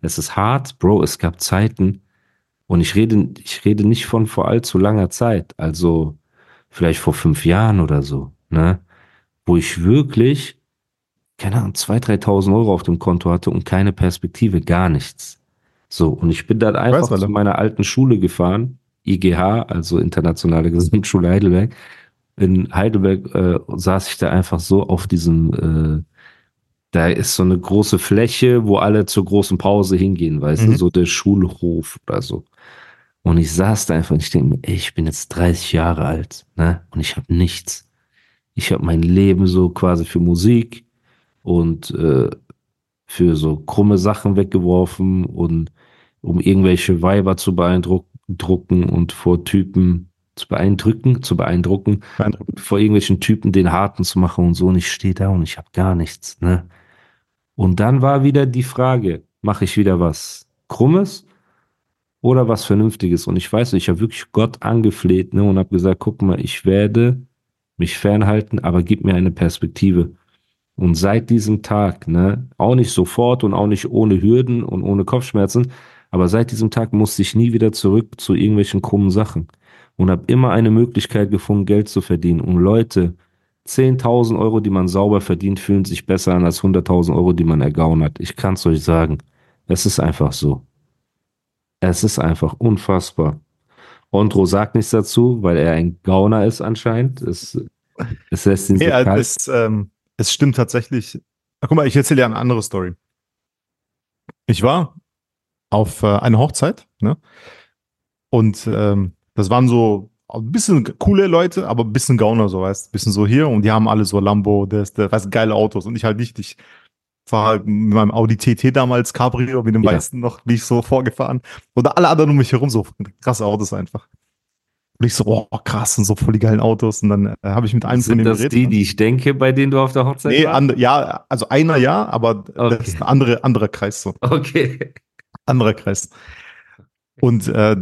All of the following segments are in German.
Es ist hart, Bro. Es gab Zeiten, und ich rede, ich rede nicht von vor allzu langer Zeit, also vielleicht vor fünf Jahren oder so, ne, wo ich wirklich, keine Ahnung, 2.000, 3.000 Euro auf dem Konto hatte und keine Perspektive, gar nichts. So, und ich bin dann einfach Weiß, zu meiner alten Schule gefahren, IGH, also Internationale Gesamtschule Heidelberg. In Heidelberg äh, saß ich da einfach so auf diesem äh, da ist so eine große Fläche, wo alle zur großen Pause hingehen, weißt Mhm. du, so der Schulhof oder so. Und ich saß da einfach und ich denke mir, ey, ich bin jetzt 30 Jahre alt, ne? Und ich habe nichts. Ich habe mein Leben so quasi für Musik und äh, für so krumme Sachen weggeworfen und um irgendwelche Weiber zu beeindrucken und vor Typen zu beeindrucken, zu beeindrucken, Beeindruckend. vor irgendwelchen Typen den Harten zu machen und so. Und ich stehe da und ich habe gar nichts, ne? Und dann war wieder die Frage, mache ich wieder was Krummes oder was Vernünftiges? Und ich weiß, ich habe wirklich Gott angefleht, ne? Und habe gesagt, guck mal, ich werde mich fernhalten, aber gib mir eine Perspektive. Und seit diesem Tag, ne, auch nicht sofort und auch nicht ohne Hürden und ohne Kopfschmerzen, aber seit diesem Tag musste ich nie wieder zurück zu irgendwelchen krummen Sachen und habe immer eine Möglichkeit gefunden, Geld zu verdienen. Und Leute, 10.000 Euro, die man sauber verdient, fühlen sich besser an als 100.000 Euro, die man ergaunert. Ich kann es euch sagen. Es ist einfach so. Es ist einfach unfassbar. Ondro sagt nichts dazu, weil er ein Gauner ist anscheinend. Es, es lässt ihn so Nee, kalt. es, ähm, es stimmt tatsächlich. Ach, guck mal, ich erzähle dir eine andere Story. Ich war auf äh, einer Hochzeit, ne? Und ähm, das waren so ein bisschen coole Leute, aber ein bisschen Gauner, so weißt, ein bisschen so hier und die haben alle so Lambo, das, das, weißt, geile Autos und ich halt nicht. Ich war halt mit meinem Audi TT damals Cabrio mit dem Ja. weißen noch, bin ich so vorgefahren und alle anderen um mich herum so krasse Autos einfach. Und ich so, oh krass, und so voll die geilen Autos und dann äh, habe ich mit einem von Sind denen das geredet. die, die ich denke, bei denen du auf der Hochzeit Nee, warst? ja, also einer ja, aber das Okay. ist ein andere, anderer Kreis so. Okay. Anderer Kreis. Und äh,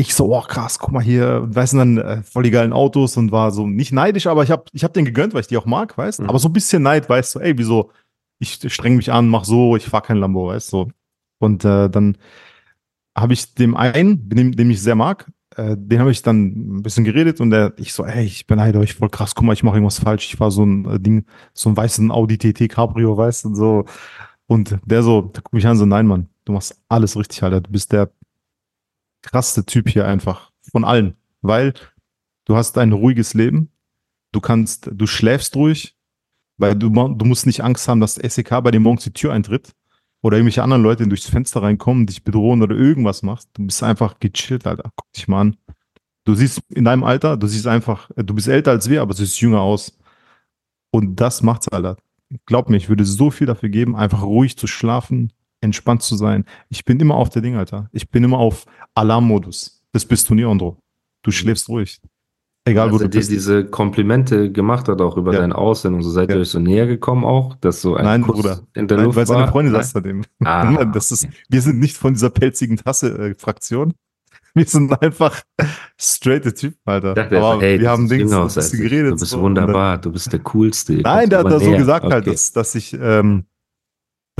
ich so, oh krass, guck mal hier, weißt du, dann äh, voll die geilen Autos und war so nicht neidisch, aber ich habe ich hab den gegönnt, weil ich die auch mag, weißt du, Mhm. aber so ein bisschen Neid, weißt du, ey, wieso, ich streng mich an, mach so, ich fahr kein Lambo, weißt du. Und äh, dann habe ich dem einen, dem, dem ich sehr mag, äh, den habe ich dann ein bisschen geredet und der, ich so, ey, ich beneide euch voll krass, guck mal, ich mache irgendwas falsch, ich fahr so ein äh, Ding, so ein weißen Audi TT Cabrio, weißt du, und so. Und der so, der guckt mich an, so, nein, Mann, du machst alles richtig, Alter, du bist der krasseste Typ hier einfach von allen, weil du hast ein ruhiges Leben, du kannst, du schläfst ruhig, weil du, du musst nicht Angst haben, dass SEK bei dir morgens die Tür eintritt oder irgendwelche anderen Leute durchs Fenster reinkommen, dich bedrohen oder irgendwas machst. Du bist einfach gechillt, Alter. Guck dich mal an. Du siehst in deinem Alter, du siehst einfach, du bist älter als wir, aber du siehst jünger aus. Und das macht's, Alter. Glaub mir, ich würde so viel dafür geben, einfach ruhig zu schlafen, entspannt zu sein. Ich bin immer auf der Ding, Alter. Ich bin immer auf Alarmmodus. Das bist du nie, Andro. Du schläfst ruhig. Egal, wo Als er du dir bist. diese Komplimente gemacht hat, auch über Ja. dein Aussehen und so, seid Ja. ihr euch so näher gekommen auch, dass so ein Nein, Kuss Bruder. in der Nein, Luft weil seine war? Freundin Nein? das hat ihm. Ah. Das ist, wir sind nicht von dieser pelzigen Tasse-Fraktion. wir sind einfach straighte Typen, Alter. Dachte, Aber ey, wir du haben Dings aus geredet. Du bist so. Dann- wunderbar, du bist der Coolste. Nein, der hat das so gesagt halt, Okay. dass, dass ich ähm,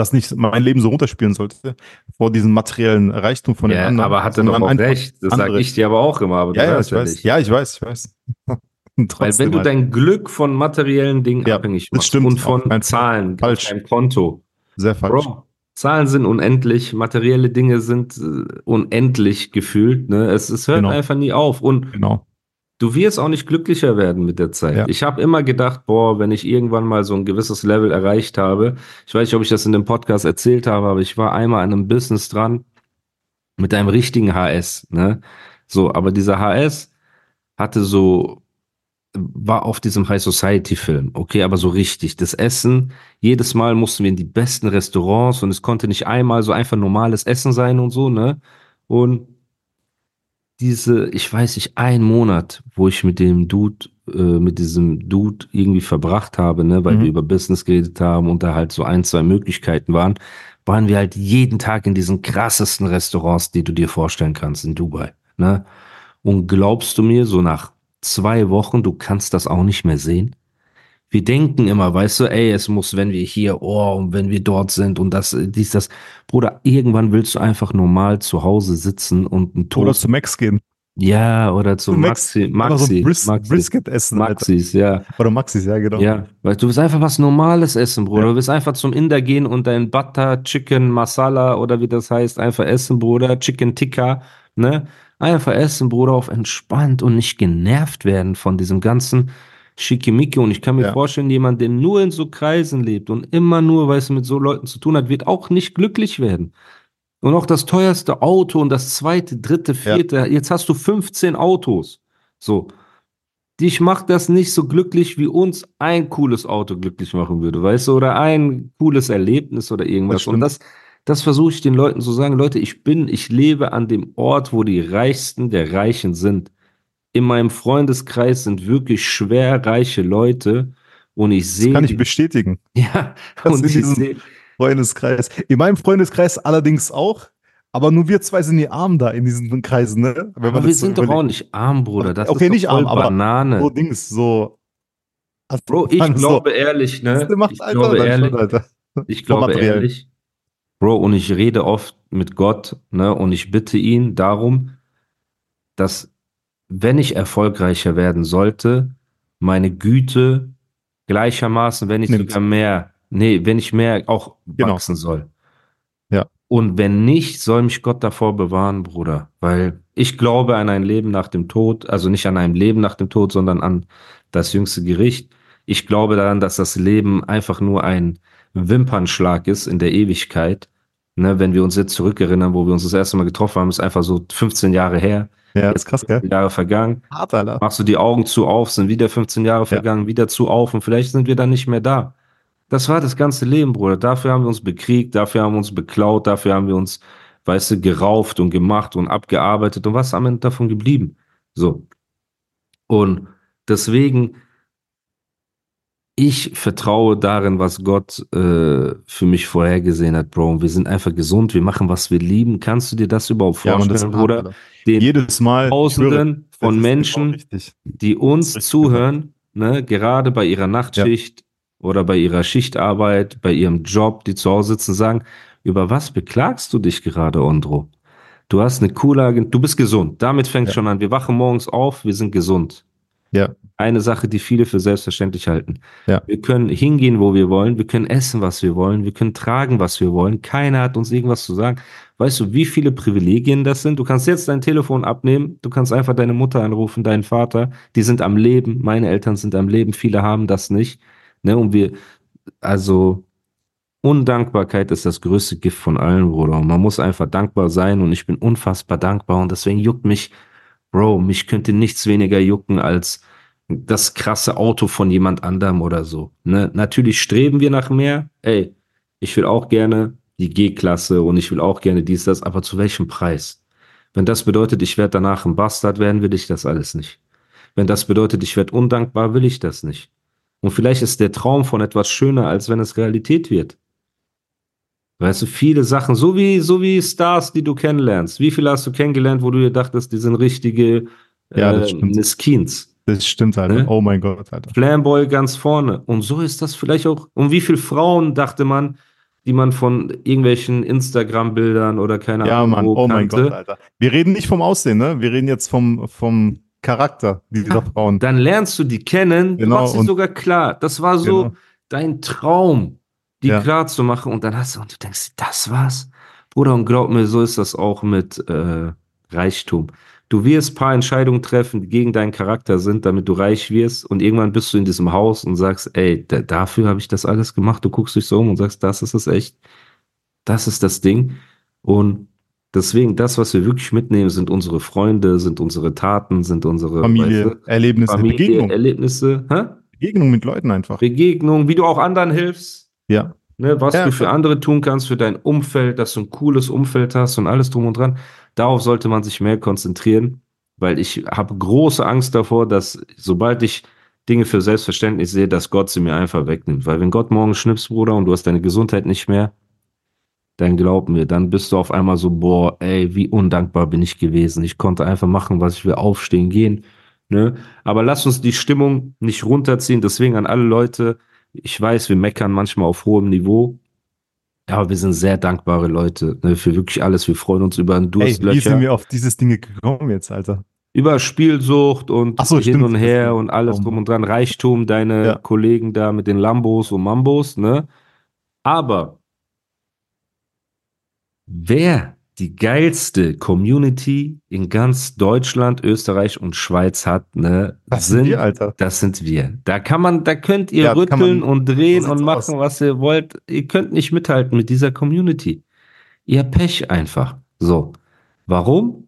dass nicht mein Leben so runterspielen sollte vor diesem materiellen Reichtum von den Ja, anderen. aber hat er einfach recht. Das sage ich dir aber auch immer, aber Ja, ja, ich weiß. nicht. Ja, ich weiß, ich weiß. Weil wenn du halt. dein Glück von materiellen Dingen Ja, abhängig das machst stimmt. und von. Zahlen Falsch. deinem Konto, sehr falsch. Bro, Zahlen sind unendlich, materielle Dinge sind äh, unendlich gefühlt. Ne? Es, es hört Genau. einfach nie auf. Und Genau. Du wirst auch nicht glücklicher werden mit der Zeit. Ja. Ich habe immer gedacht, boah, wenn ich irgendwann mal so ein gewisses Level erreicht habe, ich weiß nicht, ob ich das in dem Podcast erzählt habe, aber ich war einmal an einem Business dran mit einem richtigen HS. Ne? So, aber dieser HS hatte so war auf diesem High Society Film, okay, aber so richtig. Das Essen, jedes Mal mussten wir in die besten Restaurants und es konnte nicht einmal so einfach normales Essen sein und so, ne? Und diese, ich weiß nicht, ein Monat, wo ich mit dem Dude, äh, mit diesem Dude irgendwie verbracht habe, ne, weil Mhm. wir über Business geredet haben und da halt so ein, zwei Möglichkeiten waren, waren wir halt jeden Tag in diesen krassesten Restaurants, die du dir vorstellen kannst in Dubai, ne? Und glaubst du mir, so nach zwei Wochen, du kannst das auch nicht mehr sehen? Wir denken immer, weißt du, ey, es muss, wenn wir hier, oh, und wenn wir dort sind und das, äh, dies, das. Bruder, irgendwann willst du einfach normal zu Hause sitzen und ein Oder Toast zu Max gehen. ja, oder zu Max- Maxi, Einfach so Maxi, Bris Maxi, Brisket essen. Alter. Maxis, ja, Oder Maxis, ja, genau. ja. Weil du willst einfach was Normales essen, Bruder. Ja. Du willst einfach zum Inder gehen und dein Butter, Chicken, Masala oder wie das heißt, einfach essen, Bruder. Chicken Tikka, ne? Einfach essen, Bruder, auf entspannt und nicht genervt werden von diesem ganzen Schickimicki. Und ich kann mir Ja. vorstellen, jemand, der nur in so Kreisen lebt und immer nur, weißt du, mit so Leuten zu tun hat, wird auch nicht glücklich werden. Und auch das teuerste Auto und das zweite, dritte, Ja. vierte, jetzt hast du 15 Autos. So. Dich macht das nicht so glücklich, wie uns ein cooles Auto glücklich machen würde, weißt du, oder ein cooles Erlebnis oder irgendwas. Das und das, das versuche ich den Leuten zu sagen, Leute, ich bin, ich lebe an dem Ort, wo die Reichsten der Reichen sind. In meinem Freundeskreis sind wirklich schwer reiche Leute und ich sehe, kann ich bestätigen. ja, Das und in ich diesem- sehe, Freundeskreis. In meinem Freundeskreis allerdings auch. Aber nur wir zwei sind die Armen da in diesen Kreisen, ne? Aber wir so sind doch auch nicht arm, Bruder. Das Okay, nicht arm, aber Banane. So Dings, so. Also, Bro, ich man, glaube ehrlich, ne? So, was macht, ich glaube ehrlich, schon, Alter. ich glaube ehrlich, Bro, und ich rede oft mit Gott, ne? Und ich bitte ihn darum, dass, wenn ich erfolgreicher werden sollte, meine Güte gleichermaßen, wenn Nimmt. sogar mehr, nee, wenn ich mehr auch Genau. wachsen soll. Ja. Und wenn nicht, soll mich Gott davor bewahren, Bruder. Weil ich glaube an ein Leben nach dem Tod, also nicht an ein Leben nach dem Tod, sondern an das jüngste Gericht. Ich glaube daran, dass das Leben einfach nur ein Wimpernschlag ist in der Ewigkeit. Ne, wenn wir uns jetzt zurückerinnern, wo wir uns das erste Mal getroffen haben, ist einfach so 15 Jahre her, Ja, ist krass, gell? Jahre vergangen. Hart, Alter. Machst du die Augen zu auf, sind wieder 15 Jahre vergangen, wieder zu auf und vielleicht sind wir dann nicht mehr da. Das war das ganze Leben, Bruder. Dafür haben wir uns bekriegt, dafür haben wir uns beklaut, dafür haben wir uns, weißt du, gerauft und gemacht und abgearbeitet. Und was ist am Ende davon geblieben? So. Und deswegen, ich vertraue darin, was Gott äh, für mich vorhergesehen hat, Bro. Und wir sind einfach gesund, wir machen, was wir lieben. Kannst du dir das überhaupt Ja, vorstellen, hart, Bruder? Den Jedes Mal. Tausenden das von Menschen, genau richtig. die uns zuhören, ne, gerade bei ihrer Nachtschicht oder bei ihrer Schichtarbeit, bei ihrem Job, die zu Hause sitzen, sagen, über was beklagst du dich gerade, Ondro? Du hast eine coole Agent, du bist gesund. Damit fängt Ja. schon an. Wir wachen morgens auf, wir sind gesund. Ja. Eine Sache, die viele für selbstverständlich halten. Ja. Wir können hingehen, wo wir wollen, wir können essen, was wir wollen, wir können tragen, was wir wollen. Keiner hat uns irgendwas zu sagen. Weißt du, wie viele Privilegien das sind? Du kannst jetzt dein Telefon abnehmen, du kannst einfach deine Mutter anrufen, deinen Vater, die sind am Leben, meine Eltern sind am Leben, viele haben das nicht. Ne? Und wir, also Undankbarkeit ist das größte Gift von allen, Bruder. Und man muss einfach dankbar sein und ich bin unfassbar dankbar und deswegen juckt mich, Bro, mich könnte nichts weniger jucken als das krasse Auto von jemand anderem oder so. Ne? Natürlich streben wir nach mehr. Ey, ich will auch gerne die G-Klasse und ich will auch gerne dies, das, aber zu welchem Preis? Wenn das bedeutet, ich werde danach ein Bastard werden, will ich das alles nicht. Wenn das bedeutet, ich werde undankbar, will ich das nicht. Und vielleicht ist der Traum von etwas schöner, als wenn es Realität wird. Weißt du, viele Sachen, so wie, so wie Stars, die du kennenlernst. Wie viele hast du kennengelernt, wo du dir dachtest, die sind richtige Ja, äh, stimmt. Das stimmt, Alter. Ne? Oh mein Gott, Alter. Flamboy ganz vorne. Und so ist das vielleicht auch. Und wie viele Frauen dachte man, die man von irgendwelchen Instagram-Bildern oder keine Ja, Ahnung Mann. wo Oh mein kannte, Gott, Alter. Wir reden nicht vom Aussehen, ne? Wir reden jetzt vom, vom Charakter dieser Frauen. dann lernst du die kennen, Genau, du machst und- sogar klar. Das war so Genau. dein Traum, die Ja. klar zu machen. Und dann hast du, und du denkst, das war's. Bruder, und glaub mir, so ist das auch mit äh, Reichtum. Du wirst ein paar Entscheidungen treffen, die gegen deinen Charakter sind, damit du reich wirst. Und irgendwann bist du in diesem Haus und sagst, ey, da, dafür habe ich das alles gemacht. Du guckst dich so um und sagst, das ist es echt. Das ist das Ding. Und Deswegen, das, was wir wirklich mitnehmen, sind unsere Freunde, sind unsere Taten, sind unsere Familie, weißt du, Erlebnisse, Familie, Begegnung. Erlebnisse, hä? Begegnung mit Leuten einfach. Begegnung, wie du auch anderen hilfst, Ja. ne? was Ja, du für andere tun kannst, für dein Umfeld, dass du ein cooles Umfeld hast und alles drum und dran. Darauf sollte man sich mehr konzentrieren, weil ich habe große Angst davor, dass sobald ich Dinge für selbstverständlich sehe, dass Gott sie mir einfach wegnimmt. Weil wenn Gott morgen schnippst, Bruder, und du hast deine Gesundheit nicht mehr, dann glaub mir, dann bist du auf einmal so, boah, ey, wie undankbar bin ich gewesen. Ich konnte einfach machen, was ich will, aufstehen, gehen. Ne? Aber lass uns die Stimmung nicht runterziehen. Deswegen an alle Leute, ich weiß, wir meckern manchmal auf hohem Niveau, aber wir sind sehr dankbare Leute ne, für wirklich alles. Wir freuen uns über einen Ey, wie Durstlöcher, sind wir auf dieses Ding gekommen jetzt, Alter? über Spielsucht und so, hin stimmt. und her und alles drum und dran, Reichtum, deine Ja. Kollegen da mit den Lambos und Mambos, ne? Aber wer die geilste Community in ganz Deutschland, Österreich und Schweiz hat, ne, Das sind wir, Alter. das sind wir. Da kann man, da könnt ihr Ja, rütteln man- und drehen und machen, aus. was ihr wollt. Ihr könnt nicht mithalten mit dieser Community. Ihr Pech einfach. So. Warum?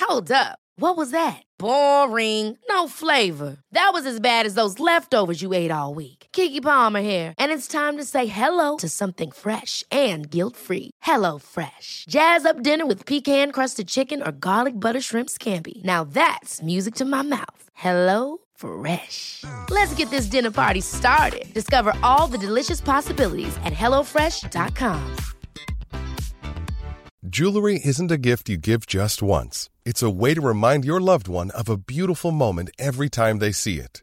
Hold up. What was that? Boring. No flavor. That was as bad as those leftovers you ate all week. Kiki Palmer here, and it's time to say hello to something fresh and guilt-free. Hello Fresh. Jazz up dinner with pecan-crusted chicken or garlic butter shrimp scampi. Now that's music to my mouth. Hello Fresh. Let's get this dinner party started. Discover all the delicious possibilities at hellofresh.com. Jewelry isn't a gift you give just once. It's a way to remind your loved one of a beautiful moment every time they see it.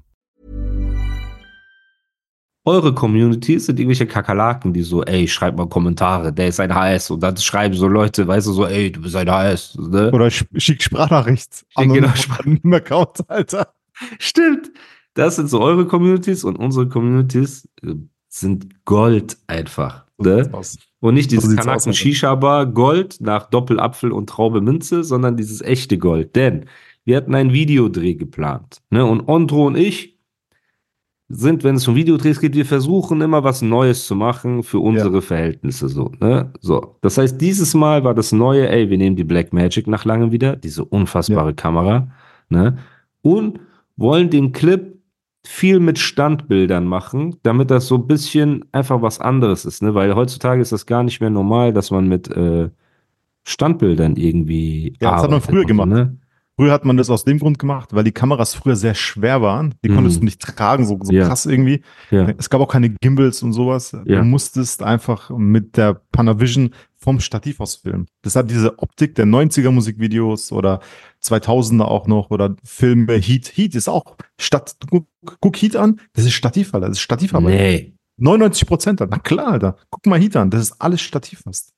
Eure Community sind irgendwelche Kakerlaken, die so, ey, schreibt mal Kommentare, der ist ein HS. Und dann schreiben so Leute, weißt du, so, ey, du bist ein HS. Ne? Oder sch- schick Sprachnachricht an genau Account, Alter. Stimmt. Das sind so eure Communities und unsere Communities äh, sind Gold einfach. Ne? Und nicht So dieses aus, Kanaken. Shisha Bar Gold nach Doppelapfel und Traube Minze, sondern dieses echte Gold. Denn wir hatten einen Videodreh geplant. Ne? Und Ondro und ich sind, wenn es um Videodrehs geht, wir versuchen immer was Neues zu machen für unsere Verhältnisse. So, ne? so. Das heißt, dieses Mal war das Neue, ey, wir nehmen die Black Magic nach langem wieder, diese unfassbare Kamera, ne? Und wollen den Clip viel mit Standbildern machen, damit das so ein bisschen einfach was anderes ist, ne? Weil heutzutage ist das gar nicht mehr normal, dass man mit äh, Standbildern irgendwie. Ja, das hat man früher und gemacht. Ne? Früher hat man das aus dem Grund gemacht, weil die Kameras früher sehr schwer waren. Die Mhm. konntest du nicht tragen, so, so Ja. krass irgendwie. Ja. Es gab auch keine Gimbals und sowas. Ja. Du musstest einfach mit der Panavision vom Stativ aus filmen. Das hat diese Optik der 90er Musikvideos oder 2000er auch noch oder Filme. Heat. Heat ist auch Stadt. Guck, guck Heat an. Das ist Stativ, Alter. Das ist Stativarbeit. Nee, 99 Prozent. Na klar, Alter. Guck mal Heat an. Das ist alles Stativ fast.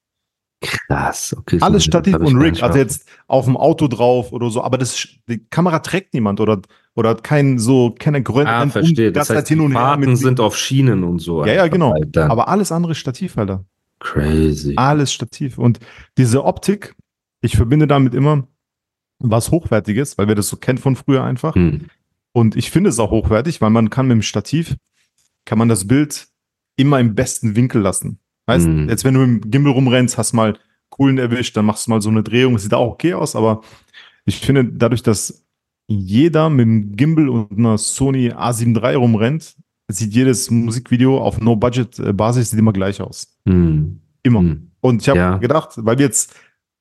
Krass. Okay, so- Alles Stativ das und Rig, also auf- jetzt auf dem Auto drauf oder so, aber das die Kamera trägt niemand oder oder hat kein so keine Größe. Ah, verstehe. Das heißt, die Fahrten sind auf Schienen und so. ja ja genau, Halt dann. aber alles andere Stativ, Alter. Crazy. Alles Stativ und diese Optik, ich verbinde damit immer was hochwertiges, weil wir das so kennen von früher einfach Hm. und ich finde es auch hochwertig, weil man kann mit dem Stativ kann man das Bild immer im besten Winkel lassen. Weißt, Mhm. jetzt wenn du im Gimbal rumrennst, hast mal coolen erwischt, dann machst du mal so eine Drehung, das sieht auch okay aus, aber ich finde dadurch, dass jeder mit dem Gimbal und einer Sony A7 III rumrennt, sieht jedes Musikvideo auf No-Budget-Basis sieht immer gleich aus. Hm. Immer. Hm. Und ich habe Ja. gedacht, weil wir jetzt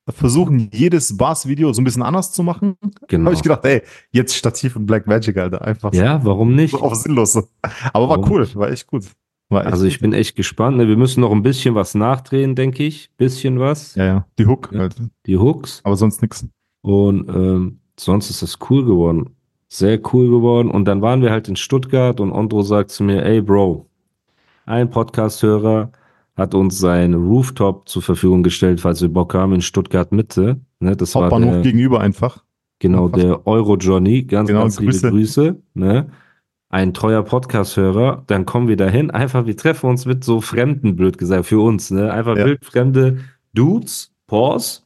versuchen, jedes Bass-Video so ein bisschen anders zu machen, Genau. habe ich gedacht, ey, jetzt Stativ und Black Magic, Alter, einfach Ja, warum nicht? so auf sinnlos. Aber war Warum cool, war echt gut. War Also ich bin echt gespannt. ne? Wir müssen noch ein bisschen was nachdrehen, denke ich. Bisschen was. Ja, ja, die Hook Ja. halt. Die Hooks. Aber sonst nix. Und ähm, sonst ist das cool geworden. Sehr cool geworden. Und dann waren wir halt in Stuttgart und Ondro sagt zu mir, ey Bro, ein Podcast-Hörer hat uns sein Rooftop zur Verfügung gestellt, falls wir Bock haben, in Stuttgart Mitte. Ne, das war Hauptbahnhof der, gegenüber einfach. genau, der Euro Johnny, ganz, Genau, ganz liebe Grüße. Grüße, ne? Ein treuer Podcast-Hörer, dann kommen wir dahin, einfach, wir treffen uns mit so Fremden, blöd gesagt, für uns, ne? Einfach Ja. wildfremde Dudes, Pause,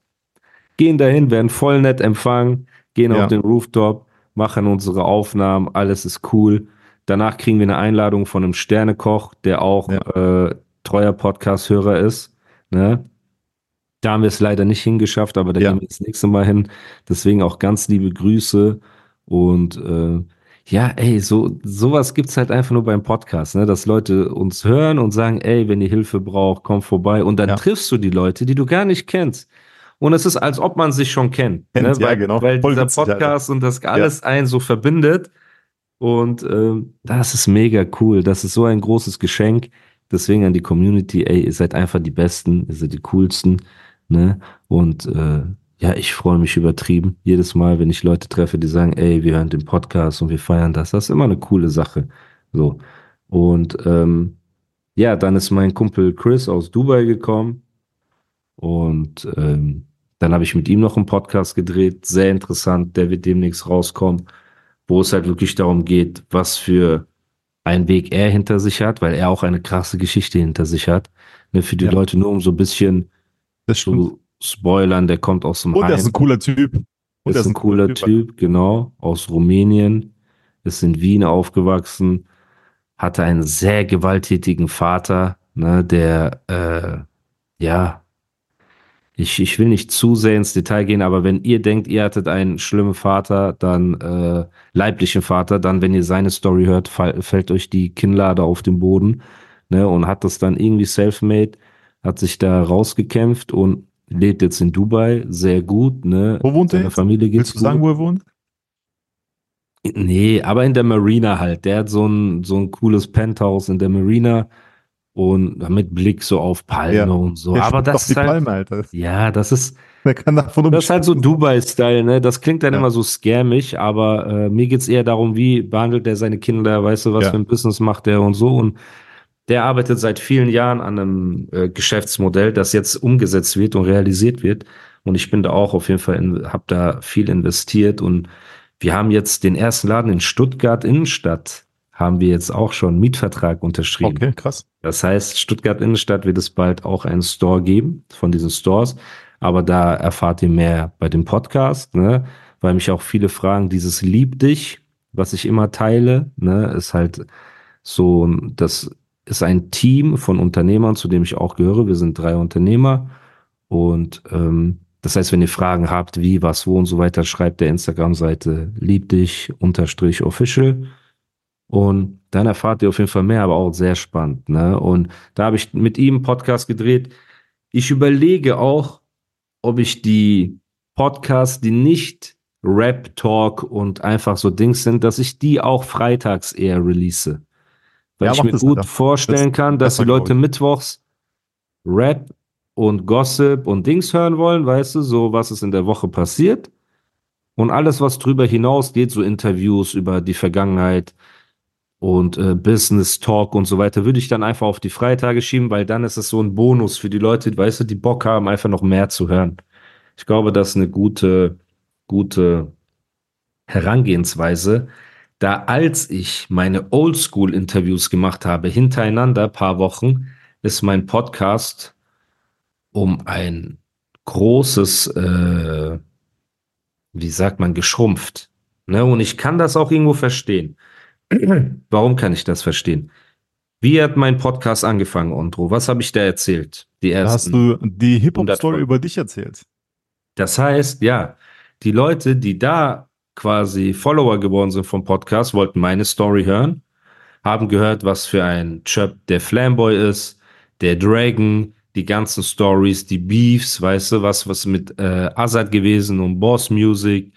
gehen dahin, werden voll nett empfangen, gehen Ja. auf den Rooftop, machen unsere Aufnahmen, alles ist cool. Danach kriegen wir eine Einladung von einem Sternekoch, der auch äh, treuer Podcast-Hörer ist. Ne? Da haben wir es leider nicht hingeschafft, aber da Ja. gehen wir das nächste Mal hin. Deswegen auch ganz liebe Grüße. Und äh, ja, ey, so sowas gibt's halt einfach nur beim Podcast, ne? dass Leute uns hören und sagen, ey, wenn ihr Hilfe braucht, komm vorbei. Und dann Ja. triffst du die Leute, die du gar nicht kennst. Und es ist, als ob man sich schon kennt. Kennt, ne? ja, weil, genau. Weil Voll dieser. Podcast und das alles einen so verbindet. Und ähm, das ist mega cool. Das ist so ein großes Geschenk. Deswegen an die Community, ey, ihr seid einfach die Besten, ihr seid die coolsten. Ne? Und äh, ja, ich freue mich übertrieben. Jedes Mal, wenn ich Leute treffe, die sagen, ey, wir hören den Podcast und wir feiern das, das ist immer eine coole Sache. So. Und ähm, ja, dann ist mein Kumpel Chris aus Dubai gekommen. Und ähm, dann habe ich mit ihm noch einen Podcast gedreht, sehr interessant, der wird demnächst rauskommen, wo es halt wirklich darum geht, was für einen Weg er hinter sich hat, weil er auch eine krasse Geschichte hinter sich hat. Ne, für die Ja. Leute nur um so ein bisschen Das stimmt. Spoilern, der kommt aus dem Und er Heim. ist ein cooler Typ. Und ist ein cooler Typ, genau, aus Rumänien, ist in Wien aufgewachsen, hatte einen sehr gewalttätigen Vater, ne, der, äh, ja, ich, ich will nicht zu sehr ins Detail gehen, aber wenn ihr denkt, ihr hattet einen schlimmen Vater, dann äh, leiblichen Vater, dann, wenn ihr seine Story hört, fall, fällt euch die Kinnlade auf den Boden, ne, und hat das dann irgendwie self-made, hat sich da rausgekämpft und lebt jetzt in Dubai, sehr gut, ne. Wo wohnt er Seiner jetzt? Familie geht's Willst du sagen, gut. wo er wohnt? Nee, aber in der Marina halt. Der hat so ein, so ein cooles Penthouse in der Marina und mit Blick so auf Palme Ja. und so. Aber das ist halt, Palme, Alter. ja, das ist, kann davon das ist halt so Dubai-Style, ne? Das klingt dann Ja. immer so scammig, aber äh, mir geht's eher darum, wie behandelt er seine Kinder, weißt du, was Ja. für ein Business macht er und so. Und der arbeitet seit vielen Jahren an einem äh, Geschäftsmodell, das jetzt umgesetzt wird und realisiert wird. Und ich bin da auch auf jeden Fall, habe da viel investiert und wir haben jetzt den ersten Laden in Stuttgart Innenstadt, haben wir jetzt auch schon einen Mietvertrag unterschrieben. Okay, krass. Das heißt, Stuttgart Innenstadt wird es bald auch einen Store geben von diesen Stores. Aber da erfahrt ihr mehr bei dem Podcast, ne? Weil mich auch viele fragen, dieses Lieb dich, was ich immer teile, ne, ist halt so, das ist ein Team von Unternehmern, zu dem ich auch gehöre. Wir sind drei Unternehmer. Und ähm, das heißt, wenn ihr Fragen habt, wie, was, wo und so weiter, schreibt der Instagram-Seite lieb dich unterstrich official. Und dann erfahrt ihr auf jeden Fall mehr, aber auch sehr spannend. Ne? Und da habe ich mit ihm einen Podcast gedreht. Ich überlege auch, ob ich die Podcasts, die nicht Rap-Talk und einfach so Dings sind, dass ich die auch freitags eher release. Weil Ja, ich mir gut Alter. vorstellen Das- kann, dass die Leute ich. mittwochs Rap und Gossip und Dings hören wollen, weißt du, so was ist in der Woche passiert. Und alles, was drüber hinausgeht, so Interviews über die Vergangenheit und äh, Business Talk und so weiter, würde ich dann einfach auf die Freitage schieben, weil dann ist es so ein Bonus für die Leute, weißt du, die Bock haben, einfach noch mehr zu hören. Ich glaube, das ist eine gute, gute Herangehensweise. Da als ich meine Oldschool-Interviews gemacht habe, hintereinander, paar Wochen, ist mein Podcast um ein großes, äh, wie sagt man, geschrumpft. Ne? Und ich kann das auch irgendwo verstehen. Warum kann ich das verstehen? Wie hat mein Podcast angefangen, Ondro? Was habe ich da erzählt? Die Da hast ersten. du die 100 Hip-Hop-Story über dich erzählt. Das heißt, ja, die Leute, die da quasi Follower geworden sind vom Podcast, wollten meine Story hören, haben gehört, was für ein Chöp der Flamboy ist, der Dragon, die ganzen Stories, die Beefs, weißt du, was, was mit äh, Azad gewesen und Boss Music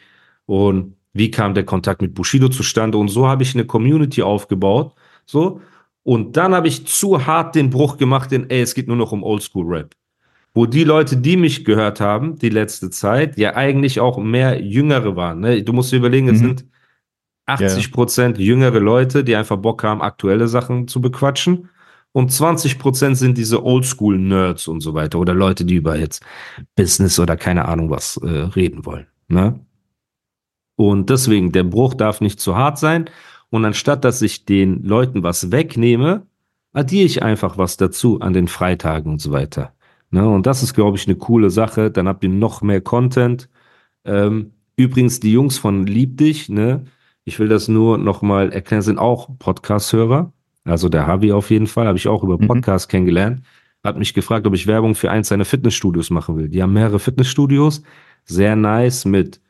und wie kam der Kontakt mit Bushido zustande und so habe ich eine Community aufgebaut, so. Und dann habe ich zu hart den Bruch gemacht in, ey, es geht nur noch um Oldschool Rap wo die Leute, die mich gehört haben, die letzte Zeit, ja eigentlich auch mehr Jüngere waren. Ne? Du musst dir überlegen, es Mhm. sind 80 Prozent jüngere Leute, die einfach Bock haben, aktuelle Sachen zu bequatschen. Und 20 Prozent sind diese Oldschool-Nerds und so weiter oder Leute, die über jetzt Business oder keine Ahnung was äh, reden wollen. Ne? Und deswegen, der Bruch darf nicht zu hart sein. Und anstatt dass ich den Leuten was wegnehme, addiere ich einfach was dazu an den Freitagen und so weiter. Ne? Und das ist, glaube ich, eine coole Sache. Dann habt ihr noch mehr Content. Ähm, übrigens, die Jungs von Lieb dich, ne? Ich will das nur nochmal erklären, sind auch Podcast-Hörer. Also der Havi auf jeden Fall, habe ich auch über Mhm. Podcast kennengelernt. Hat mich gefragt, ob ich Werbung für eins seiner Fitnessstudios machen will. Die haben mehrere Fitnessstudios. Sehr nice mit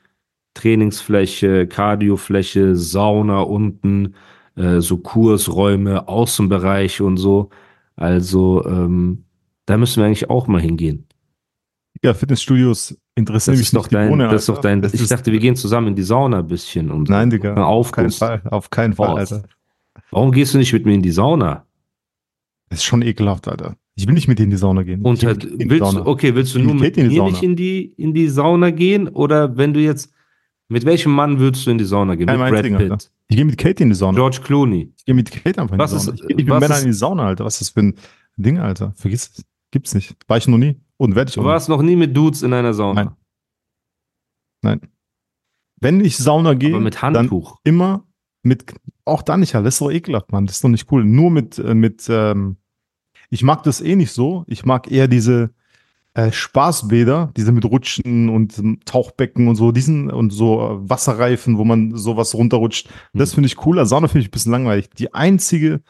Trainingsfläche, Cardiofläche, Sauna unten, äh, so Kursräume, Außenbereich und so. Also ähm, da müssen wir eigentlich auch mal hingehen. Ja, Fitnessstudios interessieren Das mich ist doch dein, Bohne, das ist doch dein. Das ich ist- dachte, wir gehen zusammen in die Sauna ein bisschen und Nein, Digga. Auf keinen. Fall. Auf keinen Fall. Alter. Warum gehst du nicht mit mir in die Sauna? Das ist schon ekelhaft, Alter. Ich will nicht mit dir in die Sauna gehen. Und halt, willst du, okay, willst du nur mit mir Sauna. nicht in die, in die Sauna gehen? Oder wenn du jetzt, mit welchem Mann würdest du in die Sauna gehen? Kein mit Brad Pitt, Alter. Ich gehe mit Katie in die Sauna. George Clooney. Ich gehe mit Kate einfach in Was die ist- Sauna. ich gehe mit Männern ist- in die Sauna, Alter. Was ist das für ein Ding, Alter? Vergiss es. Gibt's nicht. War ich noch nie. Und werde ich Du auch warst noch nie mit Dudes in einer Sauna. Nein. Nein. Wenn ich Sauna gehe, Aber mit dann Handtuch. immer mit, auch dann nicht. Das ist doch ekelhaft, Mann. Das ist doch nicht cool. Nur mit, äh, mit, ähm, ich mag das eh nicht so. Ich mag eher diese äh, Spaßbäder, diese mit Rutschen und ähm, Tauchbecken und so, diesen und so äh, Wasserreifen, wo man sowas runterrutscht. Das Hm. finde ich cooler. Sauna finde ich ein bisschen langweilig. Die einzige,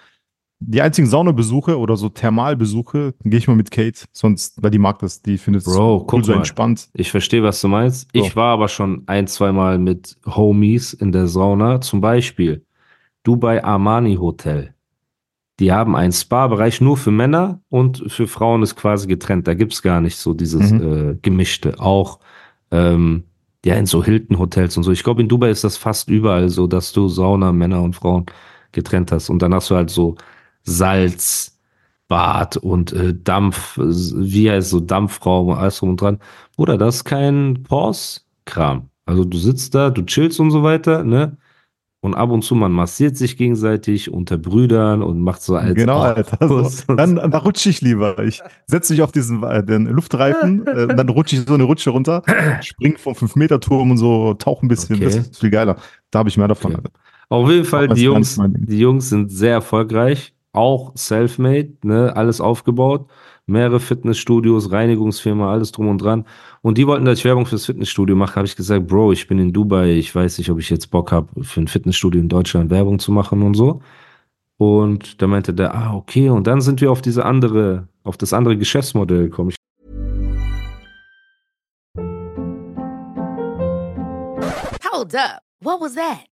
die einzigen Saunabesuche oder so Thermalbesuche gehe ich mal mit Kate, sonst, weil die mag das, die findet es cool, guck so mal. entspannt. Ich verstehe, was du meinst. So. Ich war aber schon ein, zweimal mit Homies in der Sauna. Zum Beispiel Dubai Armani Hotel. Die haben einen Spa-Bereich nur für Männer und für Frauen ist quasi getrennt. Da gibt's gar nicht so dieses Mhm. äh, Gemischte. Auch ähm, ja in so Hilton-Hotels und so. Ich glaube, in Dubai ist das fast überall so, dass du Sauna, Männer und Frauen getrennt hast. Und dann hast du halt so Salz, Bad und äh, Dampf, wie heißt so Dampfraum und alles drum und dran. Bruder, das ist kein Pause-Kram. Also du sitzt da, du chillst und so weiter, ne? Und ab und zu man massiert sich gegenseitig unter Brüdern und macht so als genau, Alter. So. Dann, dann rutsche ich lieber. Ich setze mich auf diesen äh, den Luftreifen, äh, dann rutsche ich so eine Rutsche runter, spring vom 5-Meter-Turm und so, tauche ein bisschen. Okay. Das ist viel geiler. Da habe ich mehr davon. Okay. Auf jeden Fall, die Jungs, die Jungs sind sehr erfolgreich, auch self-made, ne, alles aufgebaut, mehrere Fitnessstudios, Reinigungsfirma, alles drum und dran. Und die wollten, dass ich Werbung fürs Fitnessstudio mache, habe ich gesagt, Bro, ich bin in Dubai, ich weiß nicht, ob ich jetzt Bock habe, für ein Fitnessstudio in Deutschland Werbung zu machen und so. Und da meinte der, ah, okay, und dann sind wir auf diese andere, auf das andere Geschäftsmodell gekommen. Hold up. What was that?